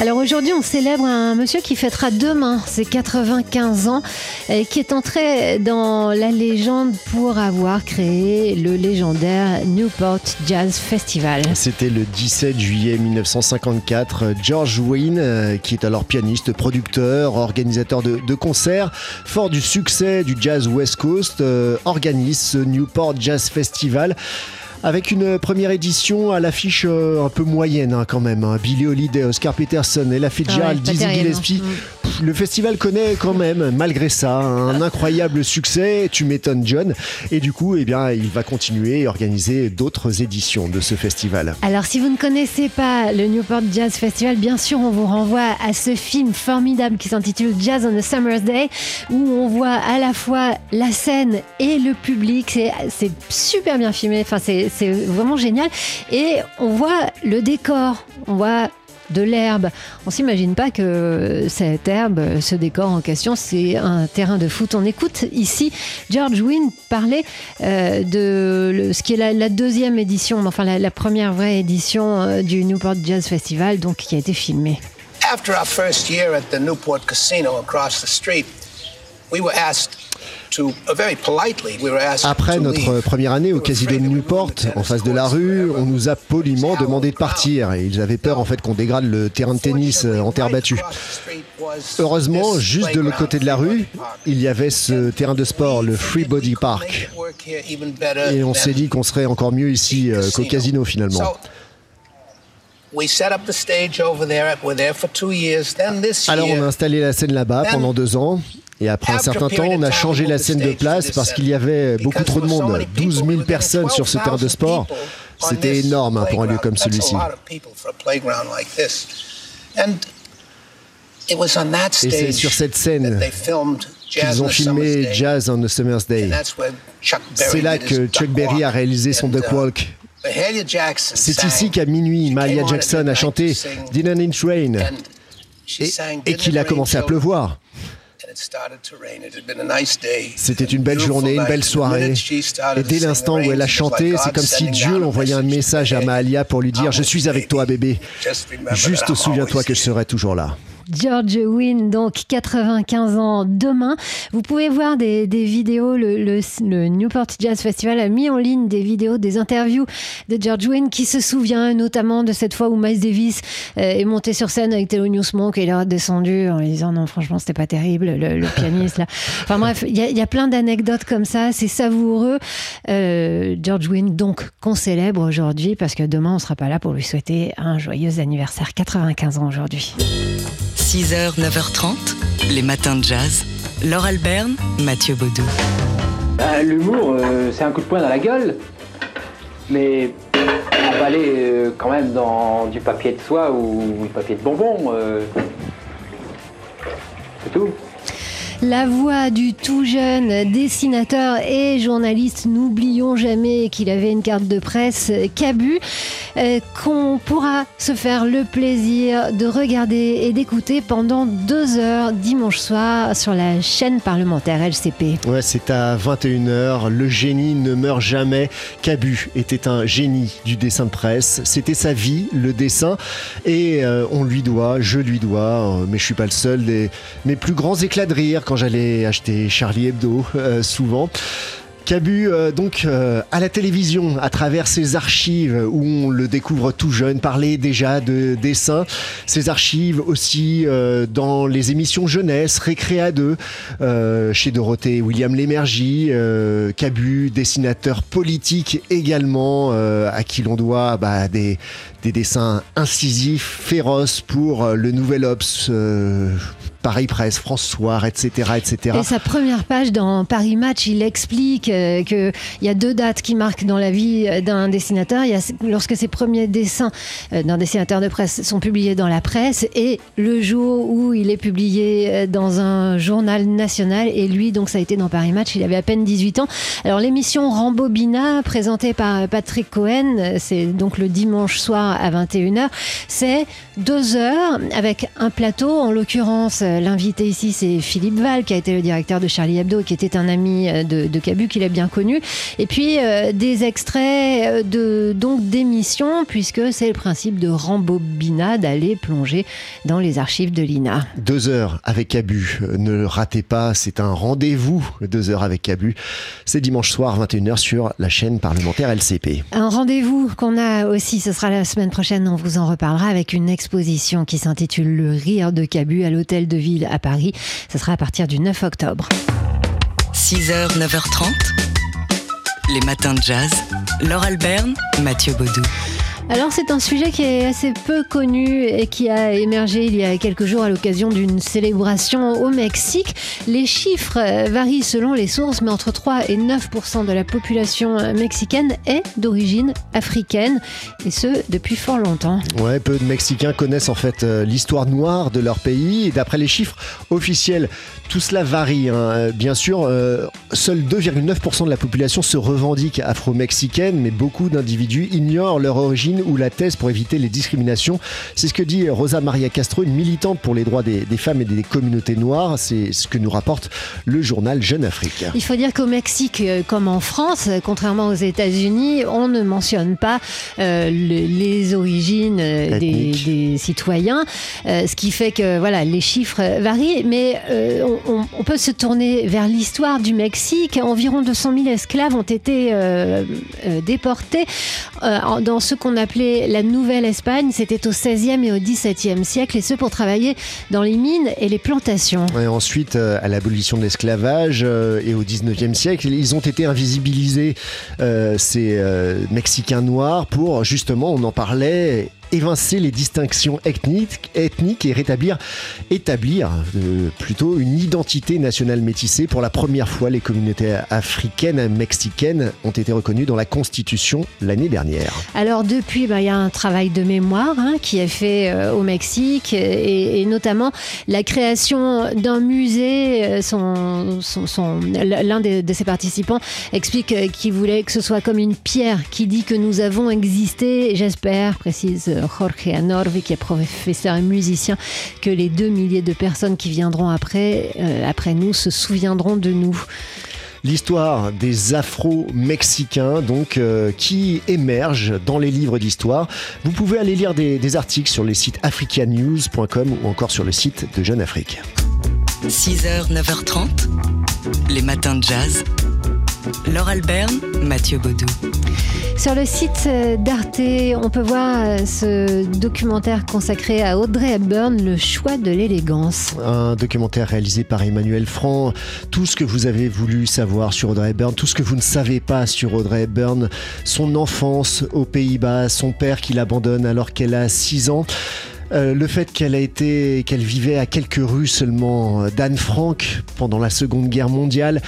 Alors aujourd'hui, on célèbre un monsieur qui fêtera demain ses 95 ans, et qui est entré dans la légende pour avoir créé le légendaire Newport Jazz Festival. C'était le 17 juillet 1954. George Wynne, euh, qui est alors pianiste, producteur, organisateur de, concerts, fort du succès du jazz West Coast, euh, organise ce Newport Jazz Festival avec une première édition à l'affiche euh, un peu moyenne hein, quand même. hein. Billy Holiday, Oscar Peterson, Ella Fitzgerald, pas Dizzy Gillespie. hein. Le festival connaît quand même, malgré ça, un incroyable succès. Tu m'étonnes, John. Et du coup, eh bien, il va continuer et organiser d'autres éditions de ce festival. Alors si vous ne connaissez pas le Newport Jazz Festival, bien sûr on vous renvoie à ce film formidable qui s'intitule Jazz on a Summer's Day, où on voit à la fois la scène et le public. C'est- super bien filmé, enfin c'est vraiment génial. Et on voit le décor, on voit de l'herbe. On s'imagine pas que cette herbe, ce décor en question, c'est un terrain de foot. On écoute ici George Wynne parler euh, de ce qui est la, la deuxième édition, enfin la, la première vraie édition euh, du Newport Jazz Festival, donc qui a été filmée. After our first year at the Newport Casino across the street, we were asked uh, Après notre première année au casino de Newport, en face de la rue, on nous a poliment demandé de partir et ils avaient peur en fait qu'on dégrade le terrain de tennis euh, en terre battue. Heureusement, juste de l'autre côté de la rue, il y avait ce terrain de sport, le Free Body Park. Et on s'est dit qu'on serait encore mieux ici euh, qu'au casino finalement. Alors on a installé la scène là-bas pendant deux ans. Et après un certain temps, on a changé la scène de place parce qu'il y avait beaucoup trop de monde. 12 000 personnes sur ce terrain de sport. C'était énorme hein, pour un lieu comme celui-ci. Et c'est sur cette scène qu'ils ont filmé Jazz on a Summer's Day. C'est là que Chuck Berry a réalisé son Duck Walk. C'est ici qu'à minuit, Mahalia Jackson a chanté Didn't It Rain et, et qu'il a commencé à pleuvoir. C'était une belle journée, une belle soirée. Et dès l'instant où elle a chanté, c'est comme si Dieu envoyait un message à Mahalia pour lui dire Je suis avec toi, bébé. Juste souviens-toi que je serai toujours là. George Wynne, donc 95 ans demain. Vous pouvez voir des, des vidéos. Le, le- le Newport Jazz Festival a mis en ligne des vidéos, des interviews de George Wynne qui se souvient notamment de cette fois où Miles Davis euh, est monté sur scène avec Thelonious Monk et il est redescendu en lui disant non, franchement, c'était pas terrible, le, le pianiste là. Enfin bref, il y, a- il y a plein d'anecdotes comme ça. C'est savoureux. Euh, George Wynne, donc, qu'on célèbre aujourd'hui parce que demain, on sera pas là pour lui souhaiter un joyeux anniversaire. 95 ans aujourd'hui. 6h, 9h30, les matins de jazz. Laure Alberne, Mathieu Baudou. Bah, L'humour, euh, c'est un coup de poing dans la gueule, mais emballé euh, quand même dans du papier de soie ou du papier de bonbon. euh, c'est tout. La voix du tout jeune dessinateur et journaliste, n'oublions jamais qu'il avait une carte de presse Cabu, qu'on pourra se faire le plaisir de regarder et d'écouter pendant deux heures dimanche soir sur la chaîne parlementaire LCP. Ouais, c'est à 21h. Le génie ne meurt jamais. Cabu était un génie du dessin de presse. C'était sa vie, le dessin. Et euh, on lui doit, je lui dois, euh, mais je suis pas le seul, mes plus grands éclats de rire quand j'allais acheter Charlie Hebdo, euh, souvent. Cabu, euh, donc euh, à la télévision, à travers ses archives où on le découvre tout jeune, parler déjà de dessin, ses archives aussi euh, dans les émissions jeunesse, Récréa 2, euh, chez Dorothée William Lémergie, Cabu, dessinateur politique également, à qui l'on doit bah, des, des dessins incisifs, féroces pour le Nouvel euh, Paris Presse, François, etc., etc. Et sa première page dans Paris Match, il explique euh, qu'il y a deux dates qui marquent dans la vie d'un dessinateur. Il y a lorsque ses premiers dessins euh, d'un dessinateur de presse sont publiés dans la presse et le jour où il est publié euh, dans un journal national. Et lui, donc, ça a été dans Paris Match. Il avait à peine 18 ans. Alors, l'émission Rambobina, présentée par Patrick Cohen, c'est donc le dimanche soir soir à 21h. C'est deux heures avec un plateau. En l'occurrence, l'invité ici, c'est Philippe Val, qui a été le directeur de Charlie Hebdo, qui était un ami euh, de, de Cabu, qu'il a bien connu. Et puis euh, des extraits de donc d'émissions, puisque c'est le principe de rembobinade, d'aller plonger dans les archives de l'INA. Deux heures avec Cabu, ne le ratez pas, c'est un rendez-vous. Deux heures avec Cabu, c'est dimanche soir 21h sur la chaîne parlementaire LCP. Un rendez-vous qu'on a aussi, ce sera la semaine prochaine, on vous en reparlera avec une exposition qui s'intitule Le rire de Cabu à l'hôtel de ville à Paris. Ce sera à partir du 9 octobre. 6h, 9h30, les matins de jazz. Laure Alberne, Mathieu Baudou. Alors c'est un sujet qui est assez peu connu et qui a émergé il y a quelques jours à l'occasion d'une célébration au Mexique. Les chiffres varient selon les sources, mais entre 3 et 9% de la population mexicaine est d'origine africaine, et ce depuis fort longtemps. Ouais, peu de Mexicains connaissent en fait euh, l'histoire noire de leur pays, et d'après les chiffres officiels, tout cela varie. hein. Bien sûr, euh, seuls 2,9% de la population se revendique afro-mexicaine, mais beaucoup d'individus ignorent leur origine ou la thèse pour éviter les discriminations. C'est ce que dit Rosa Maria Castro, une militante pour les droits des, des femmes et des communautés noires. C'est ce que nous rapporte le journal Jeune Afrique. Il faut dire qu'au Mexique, euh, comme en France, euh, contrairement aux États-Unis, on ne mentionne pas euh, le- les origines euh, des, citoyens, euh, ce qui fait que voilà, les chiffres varient. Mais on, on- peut se tourner vers l'histoire du Mexique. Environ 200 000 esclaves ont été déportés dans ce qu'on appelait la Nouvelle Espagne. C'était au 16e et au 17e siècle, et ce pour travailler dans les mines et les plantations. Ensuite, euh, à l'abolition de l'esclavage euh, et au 19e siècle, ils ont été invisibilisés, euh, ces Mexicains noirs, pour justement, on en parlait, évincer les distinctions ethniques, et rétablir, établir euh, plutôt une identité nationale métissée. Pour la première fois, les communautés africaines et mexicaines ont été reconnues dans la Constitution l'année dernière. Alors depuis, bah, il y a un travail de mémoire hein, qui est fait euh, au Mexique et, notamment la création d'un musée. euh, son, son- L'un des- de ses participants explique qu'il voulait que ce soit comme une pierre qui dit que nous avons existé. J'espère, précise Jorge Anorvi, qui est professeur et musicien, que les deux milliers de personnes qui viendront après, euh, après nous se souviendront de nous. L'histoire des Afro-Mexicains, donc, euh, qui émerge dans les livres d'histoire. Vous pouvez aller lire des, des articles sur les sites africanews.com ou encore sur le site de Jeune Afrique. 6h, 9h30, les matins de jazz. Laure Alberne, Mathieu Baudou. Sur le site euh, d'Arte, on peut voir euh, ce documentaire consacré à Audrey Hepburn, Le choix de l'élégance. Un documentaire réalisé par Emmanuel Franc. Tout ce que vous avez voulu savoir sur Audrey Hepburn, tout ce que vous ne savez pas sur Audrey Hepburn, son enfance aux Pays-Bas, son père qui l'abandonne alors qu'elle a 6 ans. Euh, le fait qu'elle a été, qu'elle vivait à quelques rues seulement d'Anne Frank pendant la Seconde Guerre mondiale.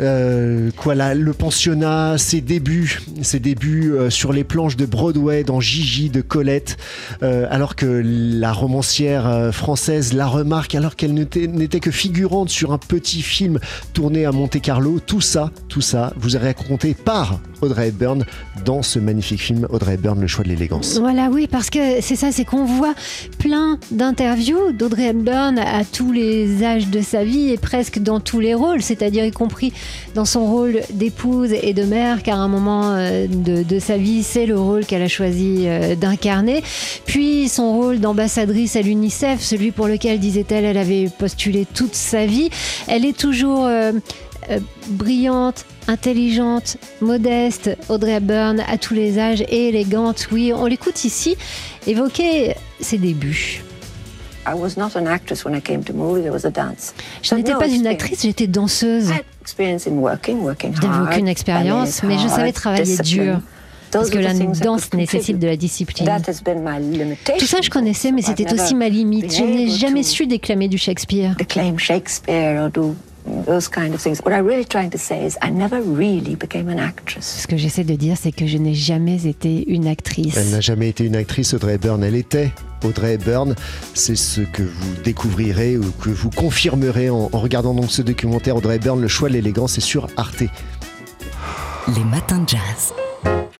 Euh, le pensionnat, ses débuts, ses débuts euh, sur les planches de Broadway dans Gigi de Colette, euh, alors que la romancière française la remarque, alors qu'elle n'était n'était que figurante sur un petit film tourné à Monte Carlo. Tout ça, tout ça, vous est raconté par Audrey Hepburn dans ce magnifique film Audrey Hepburn, Le choix de l'élégance. Voilà, oui, parce que c'est ça, c'est qu'on voit plein d'interviews d'Audrey Hepburn à tous les âges de sa vie et presque dans tous les rôles, c'est-à-dire y compris dans son rôle d'épouse et de mère, car à un moment euh, de, sa vie, c'est le rôle qu'elle a choisi euh, d'incarner. Puis son rôle d'ambassadrice à l'UNICEF, celui pour lequel, disait-elle, elle avait postulé toute sa vie. Elle est toujours euh, brillante, intelligente, modeste, Audrey Hepburn à tous les âges et élégante. Oui, on l'écoute ici évoquer ses débuts. Je n'étais pas une actrice, j'étais danseuse. Je n'avais aucune expérience, mais je savais travailler dur. Parce que la danse nécessite de la discipline. Tout ça, je connaissais, mais c'était aussi ma limite. Je n'ai jamais su déclamer du Shakespeare. Those kind of things. What I'm really trying to say is I never really became an actress. Ce que j'essaie de dire, c'est que je n'ai jamais été une actrice. Elle n'a jamais été une actrice, Audrey Hepburn. Elle était Audrey Hepburn. C'est ce que vous découvrirez ou que vous confirmerez en, en regardant donc ce documentaire Audrey Hepburn, Le choix de l'élégance, c'est sur Arte. Les matins de jazz.